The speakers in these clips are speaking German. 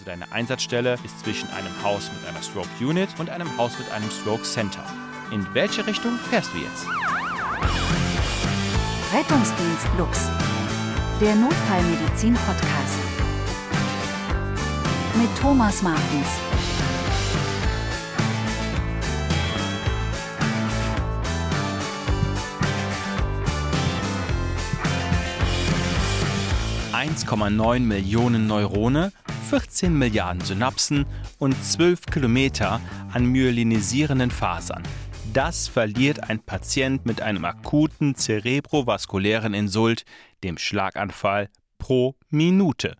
Also deine Einsatzstelle ist zwischen einem Haus mit einer Stroke Unit und einem Haus mit einem Stroke Center. In welche Richtung fährst du jetzt? Rettungsdienst Lux. Der Notfallmedizin-Podcast. Mit Thomas Martens. ,9 Millionen Neurone, 14 Milliarden Synapsen und 12 Kilometer an myelinisierenden Fasern. Das verliert ein Patient mit einem akuten zerebrovaskulären Insult, dem Schlaganfall, pro Minute.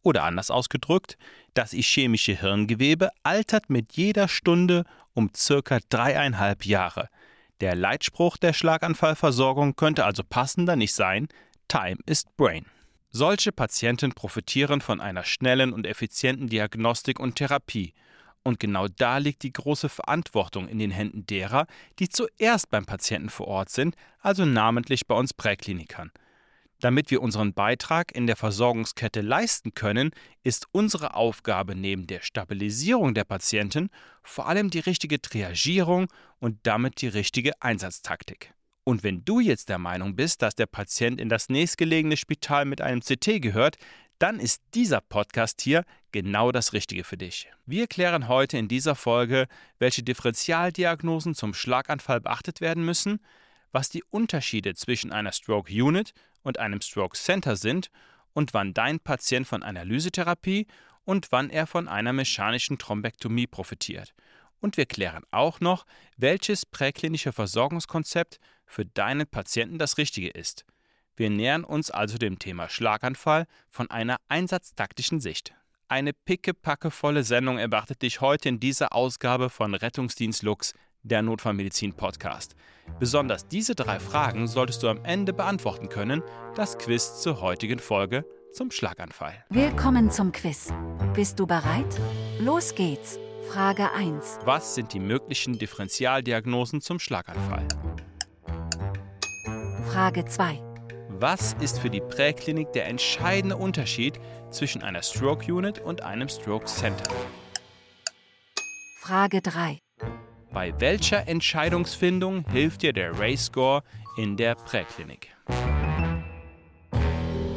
Oder anders ausgedrückt, das ischämische Hirngewebe altert mit jeder Stunde um circa dreieinhalb Jahre. Der Leitspruch der Schlaganfallversorgung könnte also passender nicht sein: Time is Brain. Solche Patienten profitieren von einer schnellen und effizienten Diagnostik und Therapie. Und genau da liegt die große Verantwortung in den Händen derer, die zuerst beim Patienten vor Ort sind, also namentlich bei uns Präklinikern. Damit wir unseren Beitrag in der Versorgungskette leisten können, ist unsere Aufgabe neben der Stabilisierung der Patienten vor allem die richtige Triagierung und damit die richtige Einsatztaktik. Und wenn du jetzt der Meinung bist, dass der Patient in das nächstgelegene Spital mit einem CT gehört, dann ist dieser Podcast hier genau das Richtige für dich. Wir klären heute in dieser Folge, welche Differentialdiagnosen zum Schlaganfall beachtet werden müssen, was die Unterschiede zwischen einer Stroke Unit und einem Stroke Center sind und wann dein Patient von Analysetherapie und wann er von einer mechanischen Thrombektomie profitiert. Und wir klären auch noch, welches präklinische Versorgungskonzept für deinen Patienten das Richtige ist. Wir nähern uns also dem Thema Schlaganfall von einer einsatztaktischen Sicht. Eine pickepackevolle Sendung erwartet dich heute in dieser Ausgabe von Rettungsdienst Lux, der Notfallmedizin Podcast. Besonders diese drei Fragen solltest du am Ende beantworten können. Das Quiz zur heutigen Folge zum Schlaganfall. Willkommen zum Quiz. Bist du bereit? Los geht's. Frage 1. Was sind die möglichen Differentialdiagnosen zum Schlaganfall? Frage 2. Was ist für die Präklinik der entscheidende Unterschied zwischen einer Stroke Unit und einem Stroke Center? Frage 3. Bei welcher Entscheidungsfindung hilft dir der Ray Score in der Präklinik?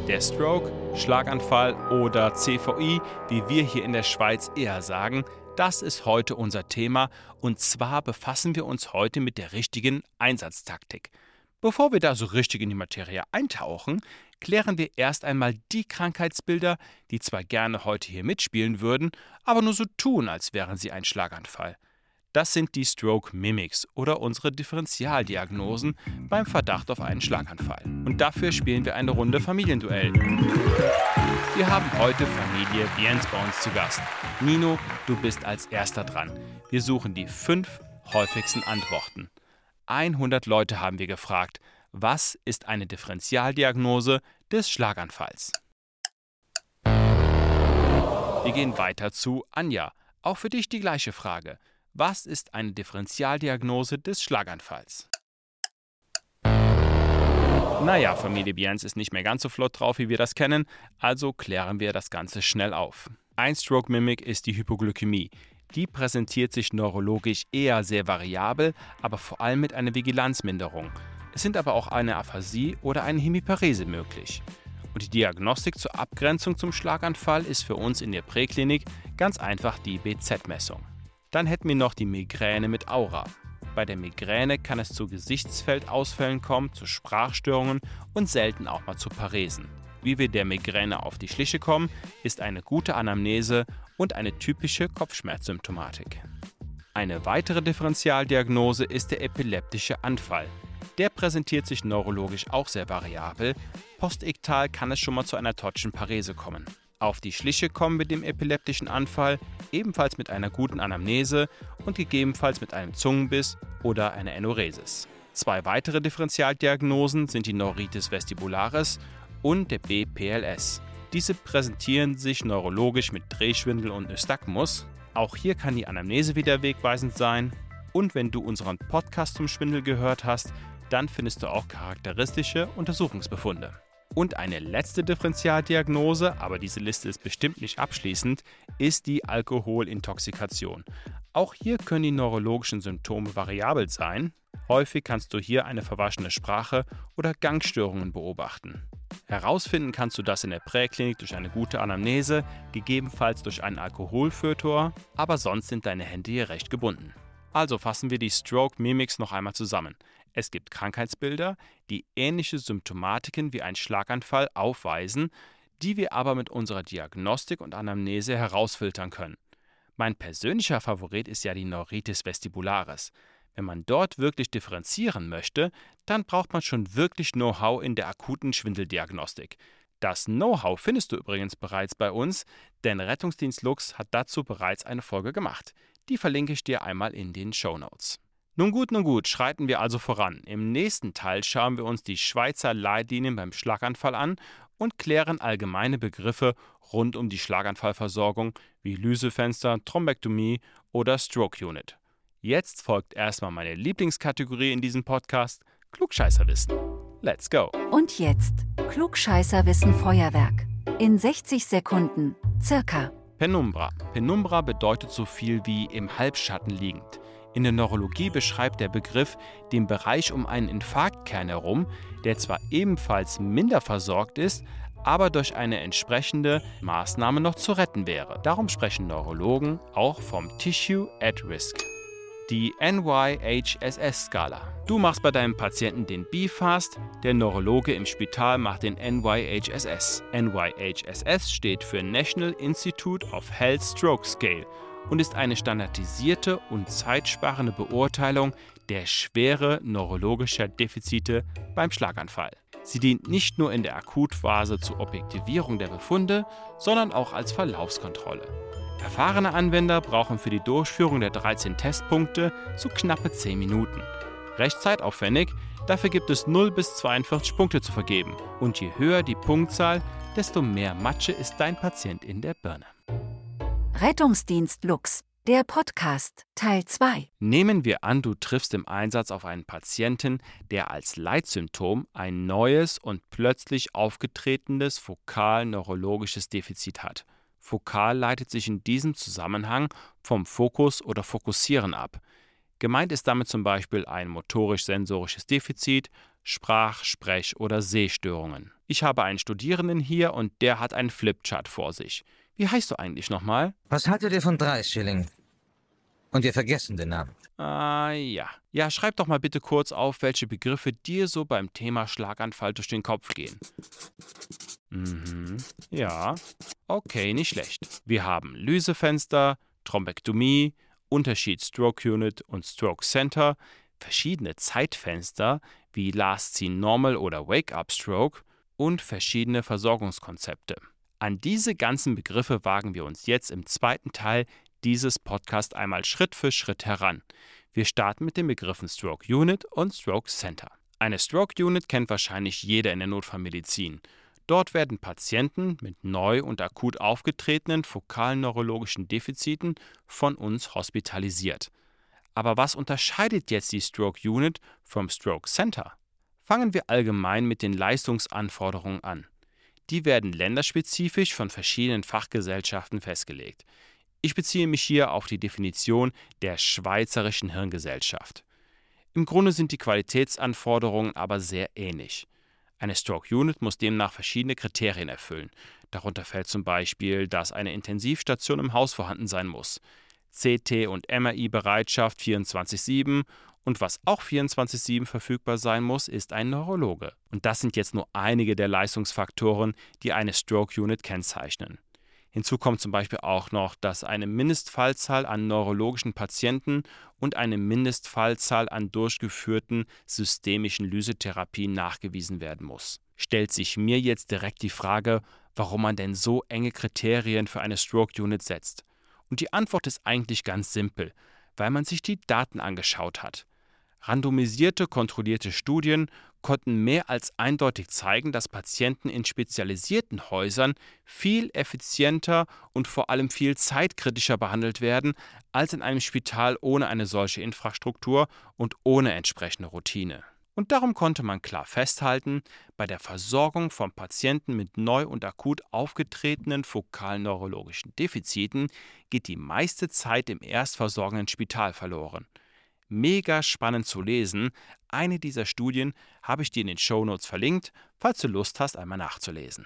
Der Stroke, Schlaganfall oder CVI, wie wir hier in der Schweiz eher sagen, das ist heute unser Thema und zwar befassen wir uns heute mit der richtigen Einsatztaktik. Bevor wir da so richtig in die Materie eintauchen, klären wir erst einmal die Krankheitsbilder, die zwar gerne heute hier mitspielen würden, aber nur so tun, als wären sie ein Schlaganfall. Das sind die Stroke Mimics oder unsere Differentialdiagnosen beim Verdacht auf einen Schlaganfall. Und dafür spielen wir eine Runde Familienduell. Wir haben heute Familie Biens bei uns zu Gast. Nino, du bist als erster dran. Wir suchen die fünf häufigsten Antworten. 100 Leute haben wir gefragt, was ist eine Differentialdiagnose des Schlaganfalls? Wir gehen weiter zu Anja. Auch für dich die gleiche Frage. Was ist eine Differentialdiagnose des Schlaganfalls? Naja, Familie Biens ist nicht mehr ganz so flott drauf, wie wir das kennen, also klären wir das Ganze schnell auf. Ein Stroke-Mimic ist die Hypoglykämie. Die präsentiert sich neurologisch eher sehr variabel, aber vor allem mit einer Vigilanzminderung. Es sind aber auch eine Aphasie oder eine Hemiparese möglich. Und die Diagnostik zur Abgrenzung zum Schlaganfall ist für uns in der Präklinik ganz einfach die BZ-Messung. Dann hätten wir noch die Migräne mit Aura. Bei der Migräne kann es zu Gesichtsfeldausfällen kommen, zu Sprachstörungen und selten auch mal zu Paresen. Wie wir der Migräne auf die Schliche kommen, ist eine gute Anamnese und eine typische Kopfschmerzsymptomatik. Eine weitere Differentialdiagnose ist der epileptische Anfall. Der präsentiert sich neurologisch auch sehr variabel. Postiktal kann es schon mal zu einer Totschen Parese kommen auf die Schliche kommen mit dem epileptischen Anfall, ebenfalls mit einer guten Anamnese und gegebenenfalls mit einem Zungenbiss oder einer Enuresis. Zwei weitere Differentialdiagnosen sind die Neuritis vestibularis und der BPLS. Diese präsentieren sich neurologisch mit Drehschwindel und Nystagmus. Auch hier kann die Anamnese wieder wegweisend sein. Und wenn du unseren Podcast zum Schwindel gehört hast, dann findest du auch charakteristische Untersuchungsbefunde. Und eine letzte Differentialdiagnose, aber diese Liste ist bestimmt nicht abschließend, ist die Alkoholintoxikation. Auch hier können die neurologischen Symptome variabel sein. Häufig kannst du hier eine verwaschene Sprache oder Gangstörungen beobachten. Herausfinden kannst du das in der Präklinik durch eine gute Anamnese, gegebenenfalls durch einen Alkoholfötor, aber sonst sind deine Hände hier recht gebunden. Also fassen wir die Stroke Mimics noch einmal zusammen. Es gibt Krankheitsbilder, die ähnliche Symptomatiken wie ein Schlaganfall aufweisen, die wir aber mit unserer Diagnostik und Anamnese herausfiltern können. Mein persönlicher Favorit ist ja die Neuritis vestibularis. Wenn man dort wirklich differenzieren möchte, dann braucht man schon wirklich Know-how in der akuten Schwindeldiagnostik. Das Know-how findest du übrigens bereits bei uns, denn Rettungsdienst Lux hat dazu bereits eine Folge gemacht. Die verlinke ich dir einmal in den Show Notes. Nun gut, nun gut, schreiten wir also voran. Im nächsten Teil schauen wir uns die Schweizer Leitlinien beim Schlaganfall an und klären allgemeine Begriffe rund um die Schlaganfallversorgung wie Lysefenster, Thrombektomie oder Stroke Unit. Jetzt folgt erstmal meine Lieblingskategorie in diesem Podcast, Klugscheißerwissen. Let's go! Und jetzt Klugscheißerwissen Feuerwerk. In 60 Sekunden, circa. Penumbra. Penumbra bedeutet so viel wie im Halbschatten liegend. In der Neurologie beschreibt der Begriff den Bereich um einen Infarktkern herum, der zwar ebenfalls minder versorgt ist, aber durch eine entsprechende Maßnahme noch zu retten wäre. Darum sprechen Neurologen auch vom Tissue at Risk. Die NYHSS-Skala. Du machst bei deinem Patienten den BFAST, der Neurologe im Spital macht den NYHSS. NYHSS steht für National Institute of Health Stroke Scale und ist eine standardisierte und zeitsparende Beurteilung der Schwere neurologischer Defizite beim Schlaganfall. Sie dient nicht nur in der Akutphase zur Objektivierung der Befunde, sondern auch als Verlaufskontrolle. Erfahrene Anwender brauchen für die Durchführung der 13 Testpunkte so knappe 10 Minuten. Recht zeitaufwendig, dafür gibt es 0 bis 42 Punkte zu vergeben. Und je höher die Punktzahl, desto mehr Matsche ist dein Patient in der Birne. Rettungsdienst Lux, der Podcast, Teil 2. Nehmen wir an, du triffst im Einsatz auf einen Patienten, der als Leitsymptom ein neues und plötzlich aufgetretenes fokal-neurologisches Defizit hat. Fokal leitet sich in diesem Zusammenhang vom Fokus oder Fokussieren ab. Gemeint ist damit zum Beispiel ein motorisch-sensorisches Defizit, Sprach-, Sprech- oder Sehstörungen. Ich habe einen Studierenden hier und der hat einen Flipchart vor sich. Wie heißt du eigentlich nochmal? Was haltet ihr von drei Schilling? Und wir vergessen den Namen. Ah, ja. Ja, schreib doch mal bitte kurz auf, welche Begriffe dir so beim Thema Schlaganfall durch den Kopf gehen. Mhm. Ja. Okay, nicht schlecht. Wir haben Lysefenster, Thrombektomie, Unterschied Stroke Unit und Stroke Center, verschiedene Zeitfenster wie Last Seen Normal oder Wake Up Stroke und verschiedene Versorgungskonzepte. An diese ganzen Begriffe wagen wir uns jetzt im zweiten Teil dieses Podcasts einmal Schritt für Schritt heran. Wir starten mit den Begriffen Stroke Unit und Stroke Center. Eine Stroke Unit kennt wahrscheinlich jeder in der Notfallmedizin. Dort werden Patienten mit neu und akut aufgetretenen fokalen neurologischen Defiziten von uns hospitalisiert. Aber was unterscheidet jetzt die Stroke Unit vom Stroke Center? Fangen wir allgemein mit den Leistungsanforderungen an. Die werden länderspezifisch von verschiedenen Fachgesellschaften festgelegt. Ich beziehe mich hier auf die Definition der Schweizerischen Hirngesellschaft. Im Grunde sind die Qualitätsanforderungen aber sehr ähnlich. Eine Stroke Unit muss demnach verschiedene Kriterien erfüllen. Darunter fällt zum Beispiel, dass eine Intensivstation im Haus vorhanden sein muss, CT- und MRI-Bereitschaft 24-7 und was auch 24-7 verfügbar sein muss, ist ein Neurologe. Und das sind jetzt nur einige der Leistungsfaktoren, die eine Stroke Unit kennzeichnen. Hinzu kommt zum Beispiel auch noch, dass eine Mindestfallzahl an neurologischen Patienten und eine Mindestfallzahl an durchgeführten systemischen Lysetherapien nachgewiesen werden muss. Stellt sich mir jetzt direkt die Frage, warum man denn so enge Kriterien für eine Stroke Unit setzt. Und die Antwort ist eigentlich ganz simpel, weil man sich die Daten angeschaut hat. Randomisierte, kontrollierte Studien konnten mehr als eindeutig zeigen, dass Patienten in spezialisierten Häusern viel effizienter und vor allem viel zeitkritischer behandelt werden als in einem Spital ohne eine solche Infrastruktur und ohne entsprechende Routine. Und darum konnte man klar festhalten, bei der Versorgung von Patienten mit neu und akut aufgetretenen fokalen neurologischen Defiziten geht die meiste Zeit im erstversorgenden Spital verloren. Mega spannend zu lesen. Eine dieser Studien habe ich dir in den Shownotes verlinkt, falls du Lust hast, einmal nachzulesen.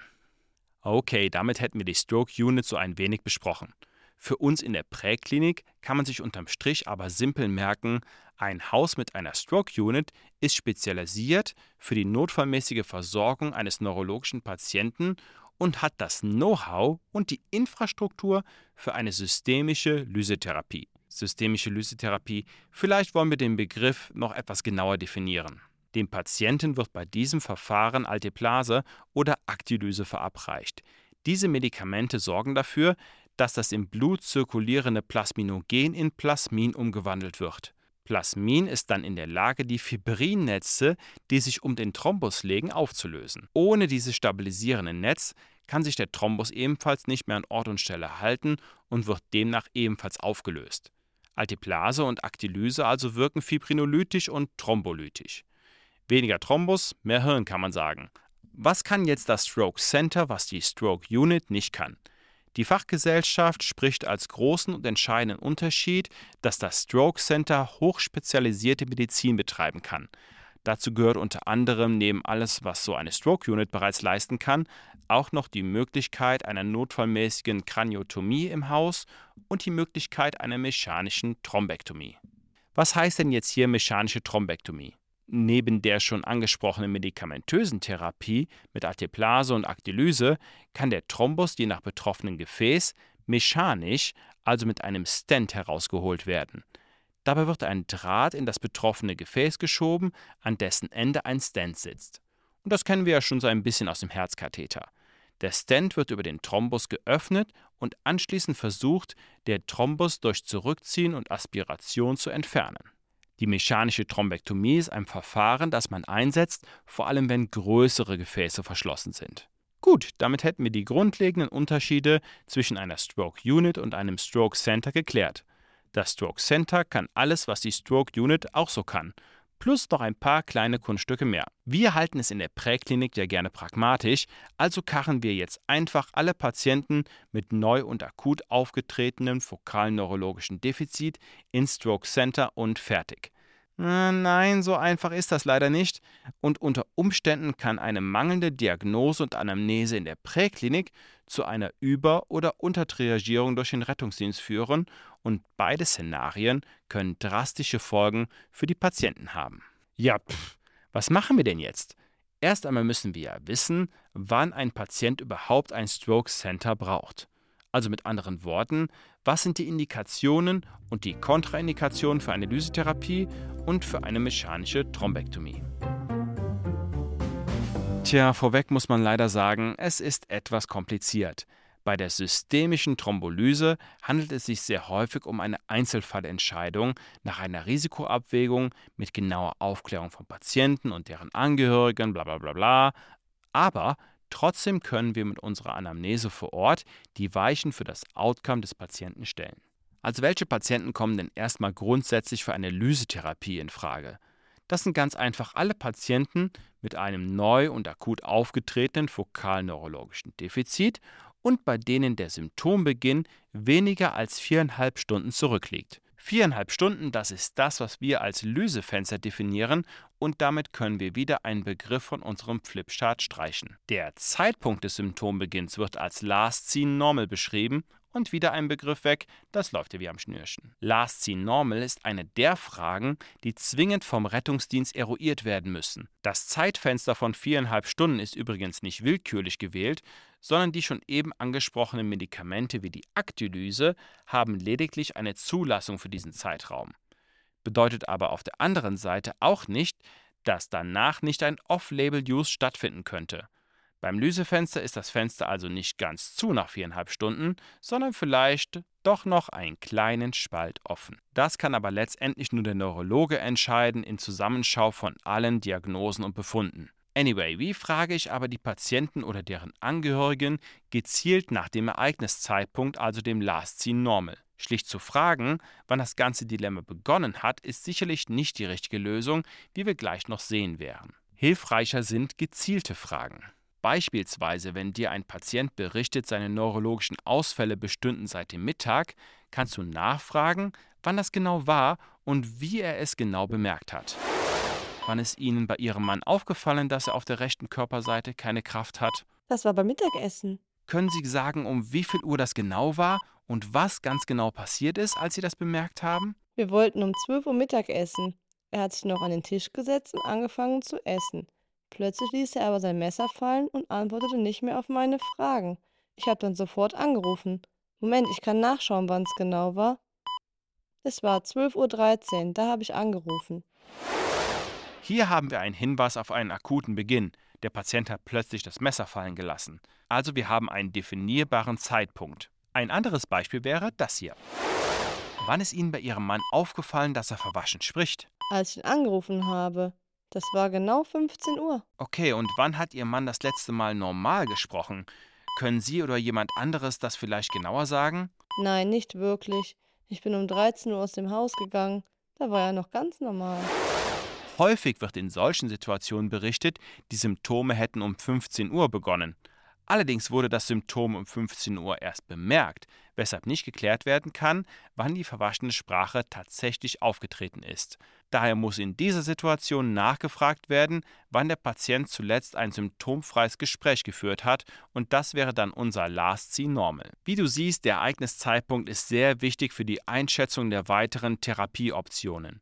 Okay, damit hätten wir die Stroke Unit so ein wenig besprochen. Für uns in der Präklinik kann man sich unterm Strich aber simpel merken, ein Haus mit einer Stroke Unit ist spezialisiert für die notfallmäßige Versorgung eines neurologischen Patienten und hat das Know-how und die Infrastruktur für eine systemische Lysetherapie. Systemische Lysetherapie, vielleicht wollen wir den Begriff noch etwas genauer definieren. Dem Patienten wird bei diesem Verfahren Alteplase oder Aktilyse verabreicht. Diese Medikamente sorgen dafür, dass das im Blut zirkulierende Plasminogen in Plasmin umgewandelt wird. Plasmin ist dann in der Lage, die Fibrinnetze, die sich um den Thrombus legen, aufzulösen. Ohne dieses stabilisierende Netz kann sich der Thrombus ebenfalls nicht mehr an Ort und Stelle halten und wird demnach ebenfalls aufgelöst. Altiplase und Aktilyse also wirken fibrinolytisch und thrombolytisch. Weniger Thrombus, mehr Hirn kann man sagen. Was kann jetzt das Stroke Center, was die Stroke Unit nicht kann? Die Fachgesellschaft spricht als großen und entscheidenden Unterschied, dass das Stroke Center hochspezialisierte Medizin betreiben kann. Dazu gehört unter anderem neben alles, was so eine Stroke Unit bereits leisten kann, auch noch die Möglichkeit einer notfallmäßigen Kraniotomie im Haus und die Möglichkeit einer mechanischen Thrombektomie. Was heißt denn jetzt hier mechanische Thrombektomie? Neben der schon angesprochenen medikamentösen Therapie mit Alteplase und Aktilyse kann der Thrombus je nach betroffenen Gefäß mechanisch, also mit einem Stent herausgeholt werden. Dabei wird ein Draht in das betroffene Gefäß geschoben, an dessen Ende ein Stent sitzt. Und das kennen wir ja schon so ein bisschen aus dem Herzkatheter. Der Stent wird über den Thrombus geöffnet und anschließend versucht, der Thrombus durch Zurückziehen und Aspiration zu entfernen. Die mechanische Thrombektomie ist ein Verfahren, das man einsetzt, vor allem wenn größere Gefäße verschlossen sind. Gut, damit hätten wir die grundlegenden Unterschiede zwischen einer Stroke Unit und einem Stroke Center geklärt. Das Stroke Center kann alles, was die Stroke Unit auch so kann plus noch ein paar kleine Kunststücke mehr. Wir halten es in der Präklinik ja gerne pragmatisch, also karren wir jetzt einfach alle Patienten mit neu und akut aufgetretenem fokalen neurologischen Defizit ins Stroke Center und fertig. Nein, so einfach ist das leider nicht. Und unter Umständen kann eine mangelnde Diagnose und Anamnese in der Präklinik zu einer Über- oder Untertriagierung durch den Rettungsdienst führen und beide Szenarien können drastische Folgen für die Patienten haben. Ja, pff, was machen wir denn jetzt? Erst einmal müssen wir ja wissen, wann ein Patient überhaupt ein Stroke Center braucht. Also mit anderen Worten, was sind die Indikationen und die Kontraindikationen für eine Lysetherapie und für eine mechanische Thrombektomie? Tja, vorweg muss man leider sagen, es ist etwas kompliziert. Bei der systemischen Thrombolyse handelt es sich sehr häufig um eine Einzelfallentscheidung nach einer Risikoabwägung mit genauer Aufklärung von Patienten und deren Angehörigen, bla bla bla bla. Aber Trotzdem können wir mit unserer Anamnese vor Ort die Weichen für das Outcome des Patienten stellen. Also welche Patienten kommen denn erstmal grundsätzlich für eine Lysetherapie in Frage? Das sind ganz einfach alle Patienten mit einem neu und akut aufgetretenen fokalneurologischen Defizit und bei denen der Symptombeginn weniger als viereinhalb Stunden zurückliegt. Viereinhalb Stunden, das ist das, was wir als Lysefenster definieren und damit können wir wieder einen Begriff von unserem Flipchart streichen. Der Zeitpunkt des Symptombeginns wird als Last Seen Normal beschrieben und wieder ein Begriff weg, das läuft ja wie am Schnürchen. Last Seen Normal ist eine der Fragen, die zwingend vom Rettungsdienst eruiert werden müssen. Das Zeitfenster von viereinhalb Stunden ist übrigens nicht willkürlich gewählt, sondern die schon eben angesprochenen Medikamente wie die Aktilyse haben lediglich eine Zulassung für diesen Zeitraum. Bedeutet aber auf der anderen Seite auch nicht, dass danach nicht ein Off-Label-Use stattfinden könnte. Beim Lysefenster ist das Fenster also nicht ganz zu nach viereinhalb Stunden, sondern vielleicht doch noch einen kleinen Spalt offen. Das kann aber letztendlich nur der Neurologe entscheiden in Zusammenschau von allen Diagnosen und Befunden. Anyway, wie frage ich aber die Patienten oder deren Angehörigen gezielt nach dem Ereigniszeitpunkt, also dem Last Seen Normal? Schlicht zu fragen, wann das ganze Dilemma begonnen hat, ist sicherlich nicht die richtige Lösung, wie wir gleich noch sehen werden. Hilfreicher sind gezielte Fragen. Beispielsweise, wenn dir ein Patient berichtet, seine neurologischen Ausfälle bestünden seit dem Mittag, kannst du nachfragen, wann das genau war und wie er es genau bemerkt hat. Wann ist Ihnen bei Ihrem Mann aufgefallen, dass er auf der rechten Körperseite keine Kraft hat? Das war beim Mittagessen. Können Sie sagen, um wie viel Uhr das genau war und was ganz genau passiert ist, als Sie das bemerkt haben? Wir wollten um 12 Uhr Mittag essen. Er hat sich noch an den Tisch gesetzt und angefangen zu essen. Plötzlich ließ er aber sein Messer fallen und antwortete nicht mehr auf meine Fragen. Ich habe dann sofort angerufen. Moment, ich kann nachschauen, wann es genau war. Es war 12.13 Uhr, da habe ich angerufen. Hier haben wir einen Hinweis auf einen akuten Beginn. Der Patient hat plötzlich das Messer fallen gelassen. Also wir haben einen definierbaren Zeitpunkt. Ein anderes Beispiel wäre das hier. Wann ist Ihnen bei Ihrem Mann aufgefallen, dass er verwaschen spricht? Als ich ihn angerufen habe. Das war genau 15 Uhr. Okay, und wann hat Ihr Mann das letzte Mal normal gesprochen? Können Sie oder jemand anderes das vielleicht genauer sagen? Nein, nicht wirklich. Ich bin um 13 Uhr aus dem Haus gegangen. Da war er noch ganz normal. Häufig wird in solchen Situationen berichtet, die Symptome hätten um 15 Uhr begonnen. Allerdings wurde das Symptom um 15 Uhr erst bemerkt, weshalb nicht geklärt werden kann, wann die verwaschene Sprache tatsächlich aufgetreten ist. Daher muss in dieser Situation nachgefragt werden, wann der Patient zuletzt ein symptomfreies Gespräch geführt hat, und das wäre dann unser Last C Normal. Wie du siehst, der Ereigniszeitpunkt ist sehr wichtig für die Einschätzung der weiteren Therapieoptionen.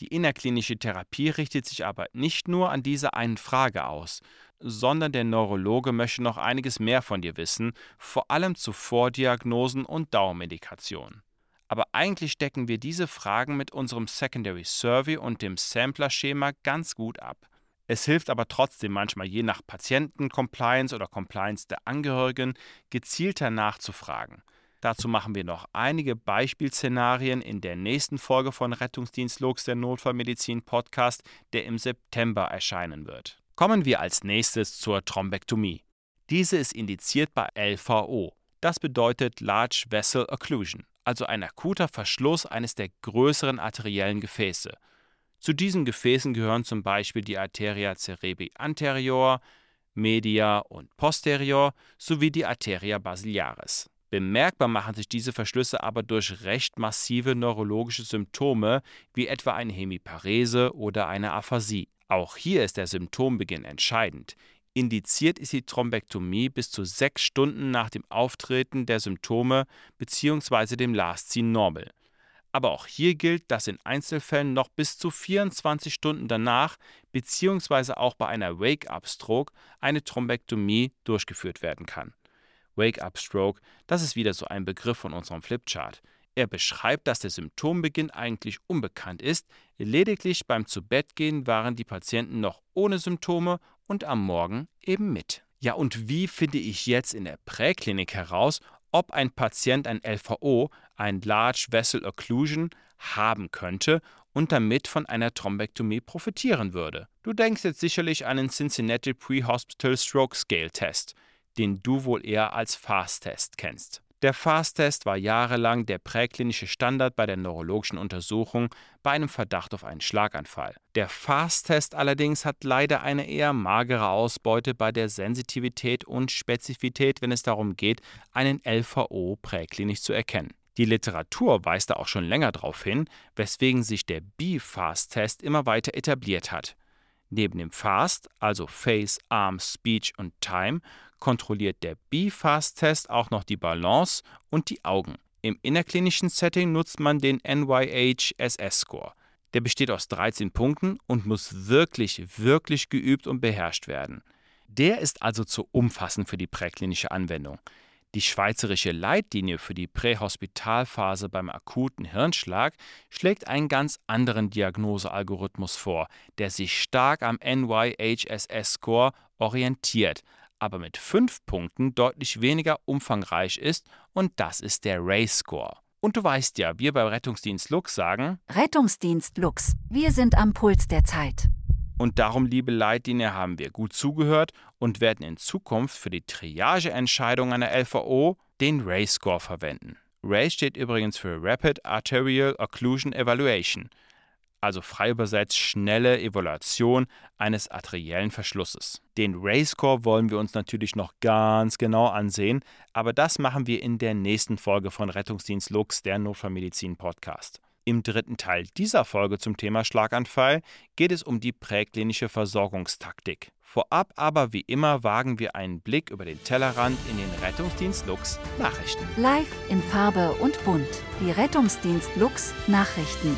Die innerklinische Therapie richtet sich aber nicht nur an diese einen Frage aus, sondern der Neurologe möchte noch einiges mehr von dir wissen, vor allem zu Vordiagnosen und Dauermedikation. Aber eigentlich decken wir diese Fragen mit unserem Secondary Survey und dem Sampler-Schema ganz gut ab. Es hilft aber trotzdem manchmal je nach Patienten-Compliance oder Compliance der Angehörigen gezielter nachzufragen. Dazu machen wir noch einige Beispielszenarien in der nächsten Folge von Rettungsdienst Lux, der Notfallmedizin Podcast, der im September erscheinen wird. Kommen wir als nächstes zur Thrombektomie. Diese ist indiziert bei LVO. Das bedeutet Large Vessel Occlusion, also ein akuter Verschluss eines der größeren arteriellen Gefäße. Zu diesen Gefäßen gehören zum Beispiel die Arteria cerebri anterior, media und posterior sowie die Arteria basilaris. Bemerkbar machen sich diese Verschlüsse aber durch recht massive neurologische Symptome, wie etwa eine Hemiparese oder eine Aphasie. Auch hier ist der Symptombeginn entscheidend. Indiziert ist die Thrombektomie bis zu sechs Stunden nach dem Auftreten der Symptome bzw. dem Last Seen Normal. Aber auch hier gilt, dass in Einzelfällen noch bis zu 24 Stunden danach bzw. auch bei einer Wake-up-Stroke eine Thrombektomie durchgeführt werden kann. Wake-up-Stroke, das ist wieder so ein Begriff von unserem Flipchart. Er beschreibt, dass der Symptombeginn eigentlich unbekannt ist, lediglich beim Zubettgehen waren die Patienten noch ohne Symptome und am Morgen eben mit. Ja, und wie finde ich jetzt in der Präklinik heraus, ob ein Patient ein LVO, ein Large Vessel Occlusion, haben könnte und damit von einer Thrombektomie profitieren würde? Du denkst jetzt sicherlich an den Cincinnati Pre-Hospital Stroke Scale Test den du wohl eher als FAST-Test kennst. Der FAST-Test war jahrelang der präklinische Standard bei der neurologischen Untersuchung bei einem Verdacht auf einen Schlaganfall. Der FAST-Test allerdings hat leider eine eher magere Ausbeute bei der Sensitivität und Spezifität, wenn es darum geht, einen LVO präklinisch zu erkennen. Die Literatur weist da auch schon länger darauf hin, weswegen sich der B-Fast-Test immer weiter etabliert hat. Neben dem FAST, also Face, Arm, Speech und Time, kontrolliert der B-Fast-Test auch noch die Balance und die Augen. Im innerklinischen Setting nutzt man den NYH-SS-Score. Der besteht aus 13 Punkten und muss wirklich, wirklich geübt und beherrscht werden. Der ist also zu umfassend für die präklinische Anwendung. Die schweizerische Leitlinie für die Prähospitalphase beim akuten Hirnschlag schlägt einen ganz anderen Diagnosealgorithmus vor, der sich stark am NYHSS-Score orientiert, aber mit fünf Punkten deutlich weniger umfangreich ist und das ist der Ray-Score. Und du weißt ja, wir bei Rettungsdienst Lux sagen Rettungsdienst Lux, wir sind am Puls der Zeit. Und darum, liebe Leitlinie, haben wir gut zugehört und werden in Zukunft für die Triageentscheidung einer LVO den Ray-Score verwenden. RACE steht übrigens für Rapid Arterial Occlusion Evaluation, also frei übersetzt schnelle Evaluation eines arteriellen Verschlusses. Den RACE-Score wollen wir uns natürlich noch ganz genau ansehen, aber das machen wir in der nächsten Folge von Rettungsdienst Lux, der Notfallmedizin-Podcast. Im dritten Teil dieser Folge zum Thema Schlaganfall geht es um die präklinische Versorgungstaktik. Vorab aber wie immer wagen wir einen Blick über den Tellerrand in den Rettungsdienst Lux Nachrichten. Live in Farbe und bunt. Die Rettungsdienst Lux Nachrichten.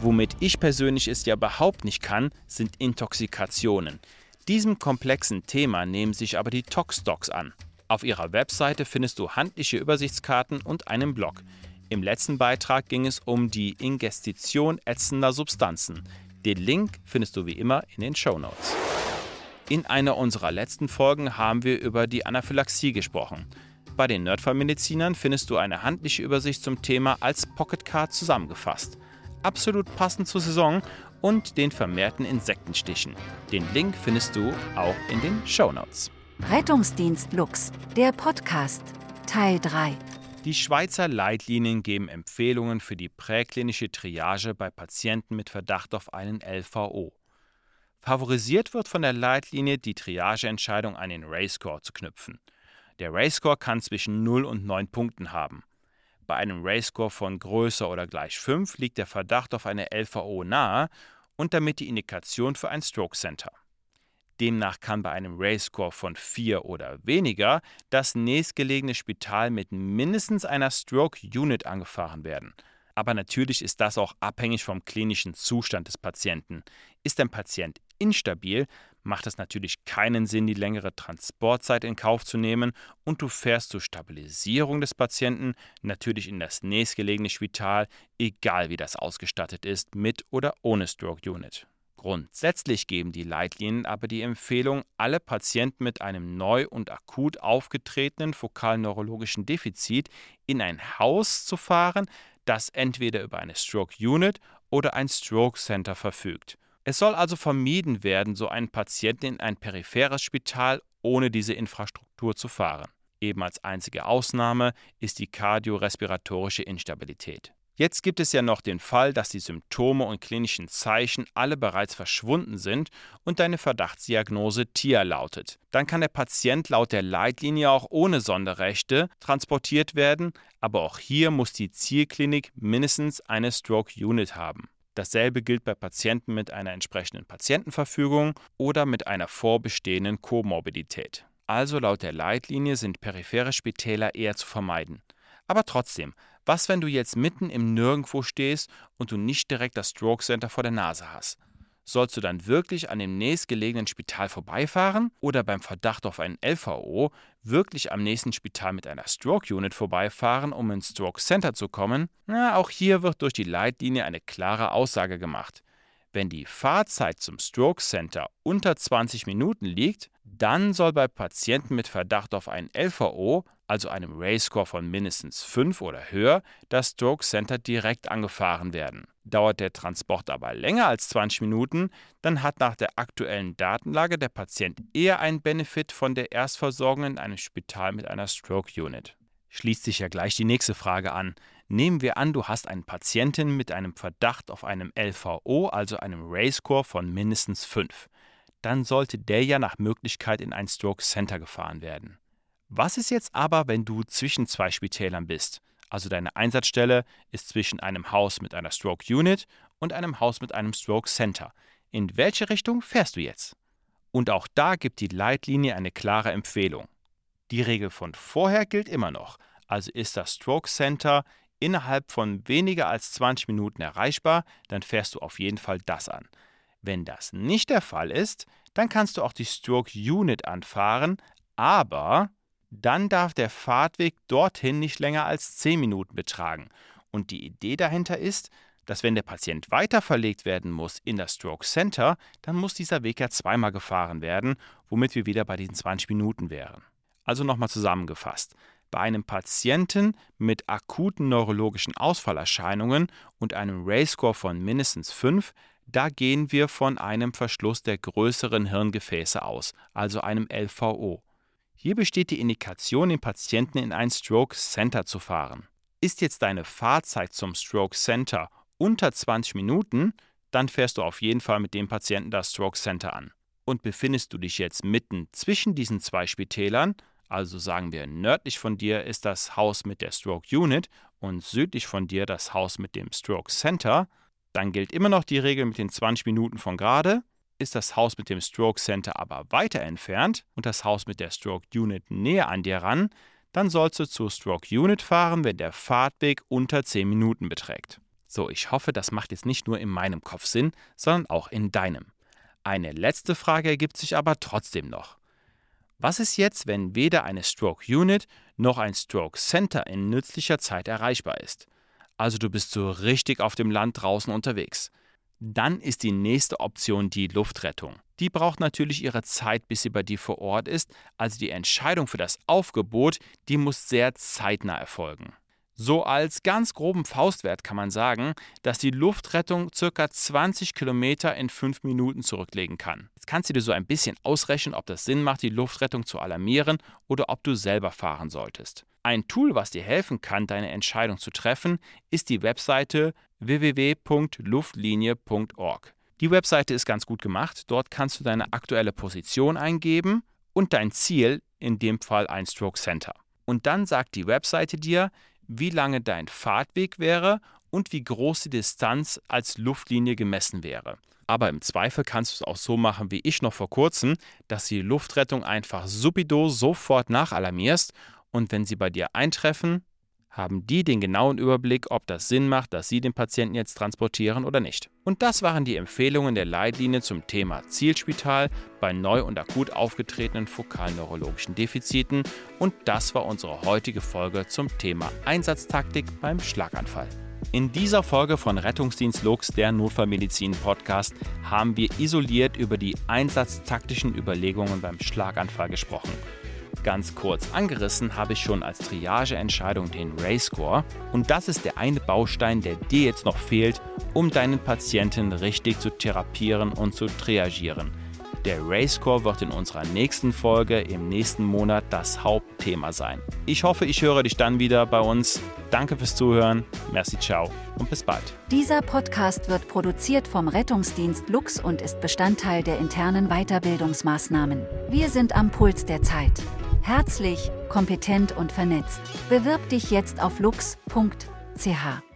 Womit ich persönlich es ja überhaupt nicht kann, sind Intoxikationen. Diesem komplexen Thema nehmen sich aber die Toxdocs an. Auf ihrer Webseite findest du handliche Übersichtskarten und einen Blog. Im letzten Beitrag ging es um die Ingestition ätzender Substanzen. Den Link findest du wie immer in den Show Notes. In einer unserer letzten Folgen haben wir über die Anaphylaxie gesprochen. Bei den Nerdfallmedizinern findest du eine handliche Übersicht zum Thema als Pocketcard zusammengefasst. Absolut passend zur Saison und den vermehrten Insektenstichen. Den Link findest du auch in den Show Notes. Rettungsdienst Lux, der Podcast, Teil 3. Die Schweizer Leitlinien geben Empfehlungen für die präklinische Triage bei Patienten mit Verdacht auf einen LVO. Favorisiert wird von der Leitlinie, die Triageentscheidung an den Ray-Score zu knüpfen. Der Ray-Score kann zwischen 0 und 9 Punkten haben. Bei einem Ray-Score von größer oder gleich 5 liegt der Verdacht auf eine LVO nahe und damit die Indikation für ein Stroke Center. Demnach kann bei einem Ray-Score von 4 oder weniger das nächstgelegene Spital mit mindestens einer Stroke Unit angefahren werden. Aber natürlich ist das auch abhängig vom klinischen Zustand des Patienten. Ist ein Patient instabil, macht es natürlich keinen Sinn, die längere Transportzeit in Kauf zu nehmen und du fährst zur Stabilisierung des Patienten natürlich in das nächstgelegene Spital, egal wie das ausgestattet ist, mit oder ohne Stroke Unit. Grundsätzlich geben die Leitlinien aber die Empfehlung, alle Patienten mit einem neu und akut aufgetretenen fokalen neurologischen Defizit in ein Haus zu fahren, das entweder über eine Stroke Unit oder ein Stroke Center verfügt. Es soll also vermieden werden, so einen Patienten in ein peripheres Spital ohne diese Infrastruktur zu fahren. Eben als einzige Ausnahme ist die kardiorespiratorische Instabilität. Jetzt gibt es ja noch den Fall, dass die Symptome und klinischen Zeichen alle bereits verschwunden sind und deine Verdachtsdiagnose TIA lautet. Dann kann der Patient laut der Leitlinie auch ohne Sonderrechte transportiert werden, aber auch hier muss die Zielklinik mindestens eine Stroke Unit haben. Dasselbe gilt bei Patienten mit einer entsprechenden Patientenverfügung oder mit einer vorbestehenden Komorbidität. Also laut der Leitlinie sind periphere Spitäler eher zu vermeiden. Aber trotzdem, was, wenn du jetzt mitten im Nirgendwo stehst und du nicht direkt das Stroke Center vor der Nase hast? Sollst du dann wirklich an dem nächstgelegenen Spital vorbeifahren oder beim Verdacht auf einen LVO wirklich am nächsten Spital mit einer Stroke Unit vorbeifahren, um ins Stroke Center zu kommen? Na, auch hier wird durch die Leitlinie eine klare Aussage gemacht. Wenn die Fahrzeit zum Stroke Center unter 20 Minuten liegt, dann soll bei Patienten mit Verdacht auf einen LVO also einem Ray-Score von mindestens 5 oder höher, das Stroke Center direkt angefahren werden. Dauert der Transport aber länger als 20 Minuten, dann hat nach der aktuellen Datenlage der Patient eher einen Benefit von der Erstversorgung in einem Spital mit einer Stroke Unit. Schließt sich ja gleich die nächste Frage an. Nehmen wir an, du hast einen Patienten mit einem Verdacht auf einem LVO, also einem Ray-Score von mindestens 5. Dann sollte der ja nach Möglichkeit in ein Stroke Center gefahren werden. Was ist jetzt aber, wenn du zwischen zwei Spitälern bist? Also deine Einsatzstelle ist zwischen einem Haus mit einer Stroke Unit und einem Haus mit einem Stroke Center. In welche Richtung fährst du jetzt? Und auch da gibt die Leitlinie eine klare Empfehlung. Die Regel von vorher gilt immer noch, also ist das Stroke Center innerhalb von weniger als 20 Minuten erreichbar, dann fährst du auf jeden Fall das an. Wenn das nicht der Fall ist, dann kannst du auch die Stroke Unit anfahren, aber dann darf der Fahrtweg dorthin nicht länger als 10 Minuten betragen. Und die Idee dahinter ist, dass wenn der Patient weiter verlegt werden muss in das Stroke Center, dann muss dieser Weg ja zweimal gefahren werden, womit wir wieder bei diesen 20 Minuten wären. Also nochmal zusammengefasst. Bei einem Patienten mit akuten neurologischen Ausfallerscheinungen und einem Ray-Score von mindestens 5, da gehen wir von einem Verschluss der größeren Hirngefäße aus, also einem LVO. Hier besteht die Indikation, den Patienten in ein Stroke Center zu fahren. Ist jetzt deine Fahrzeit zum Stroke Center unter 20 Minuten, dann fährst du auf jeden Fall mit dem Patienten das Stroke Center an. Und befindest du dich jetzt mitten zwischen diesen zwei Spitälern, also sagen wir nördlich von dir ist das Haus mit der Stroke Unit und südlich von dir das Haus mit dem Stroke Center, dann gilt immer noch die Regel mit den 20 Minuten von gerade. Ist das Haus mit dem Stroke Center aber weiter entfernt und das Haus mit der Stroke Unit näher an dir ran, dann sollst du zur Stroke Unit fahren, wenn der Fahrtweg unter 10 Minuten beträgt. So, ich hoffe, das macht jetzt nicht nur in meinem Kopf Sinn, sondern auch in deinem. Eine letzte Frage ergibt sich aber trotzdem noch. Was ist jetzt, wenn weder eine Stroke Unit noch ein Stroke Center in nützlicher Zeit erreichbar ist? Also du bist so richtig auf dem Land draußen unterwegs. Dann ist die nächste Option die Luftrettung. Die braucht natürlich ihre Zeit, bis sie bei dir vor Ort ist, also die Entscheidung für das Aufgebot, die muss sehr zeitnah erfolgen. So als ganz groben Faustwert kann man sagen, dass die Luftrettung ca. 20 Kilometer in 5 Minuten zurücklegen kann. Jetzt kannst du dir so ein bisschen ausrechnen, ob das Sinn macht, die Luftrettung zu alarmieren oder ob du selber fahren solltest. Ein Tool, was dir helfen kann, deine Entscheidung zu treffen, ist die Webseite www.luftlinie.org. Die Webseite ist ganz gut gemacht. Dort kannst du deine aktuelle Position eingeben und dein Ziel, in dem Fall ein Stroke Center. Und dann sagt die Webseite dir, wie lange dein Fahrtweg wäre und wie groß die Distanz als Luftlinie gemessen wäre. Aber im Zweifel kannst du es auch so machen wie ich noch vor kurzem, dass die Luftrettung einfach subido sofort nachalarmierst und wenn sie bei dir eintreffen, haben die den genauen Überblick, ob das Sinn macht, dass sie den Patienten jetzt transportieren oder nicht. Und das waren die Empfehlungen der Leitlinie zum Thema Zielspital bei neu und akut aufgetretenen fokalneurologischen Defiziten und das war unsere heutige Folge zum Thema Einsatztaktik beim Schlaganfall. In dieser Folge von Rettungsdienst Lux, der Notfallmedizin-Podcast, haben wir isoliert über die einsatztaktischen Überlegungen beim Schlaganfall gesprochen. Ganz kurz angerissen habe ich schon als Triageentscheidung den Ray-Score und das ist der eine Baustein, der dir jetzt noch fehlt, um deinen Patienten richtig zu therapieren und zu triagieren. Der Ray-Score wird in unserer nächsten Folge im nächsten Monat das Hauptthema sein. Ich hoffe, ich höre dich dann wieder bei uns. Danke fürs Zuhören. Merci, ciao und bis bald. Dieser Podcast wird produziert vom Rettungsdienst Lux und ist Bestandteil der internen Weiterbildungsmaßnahmen. Wir sind am Puls der Zeit. Herzlich, kompetent und vernetzt. Bewirb dich jetzt auf lux.ch.